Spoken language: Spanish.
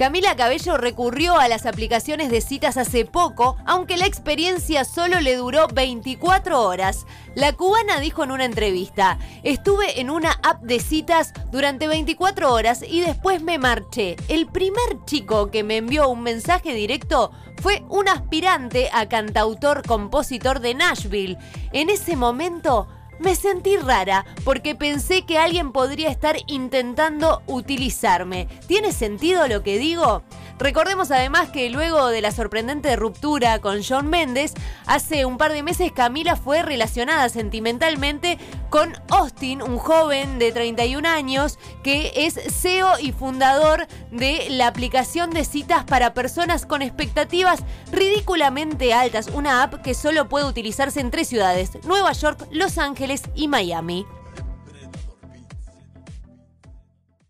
Camila Cabello recurrió a las aplicaciones de citas hace poco, aunque la experiencia solo le duró 24 horas. La cubana dijo en una entrevista, estuve en una app de citas durante 24 horas y después me marché. El primer chico que me envió un mensaje directo fue un aspirante a cantautor-compositor de Nashville. En ese momento me sentí rara porque pensé que alguien podría estar intentando utilizarme. ¿Tiene sentido lo que digo? Recordemos además que luego de la sorprendente ruptura con John Méndez, hace un par de meses Camila fue relacionada sentimentalmente con Austin, un joven de 31 años que es CEO y fundador de la aplicación de citas para personas con expectativas ridículamente altas, una app que solo puede utilizarse en tres ciudades, Nueva York, Los Ángeles y Miami.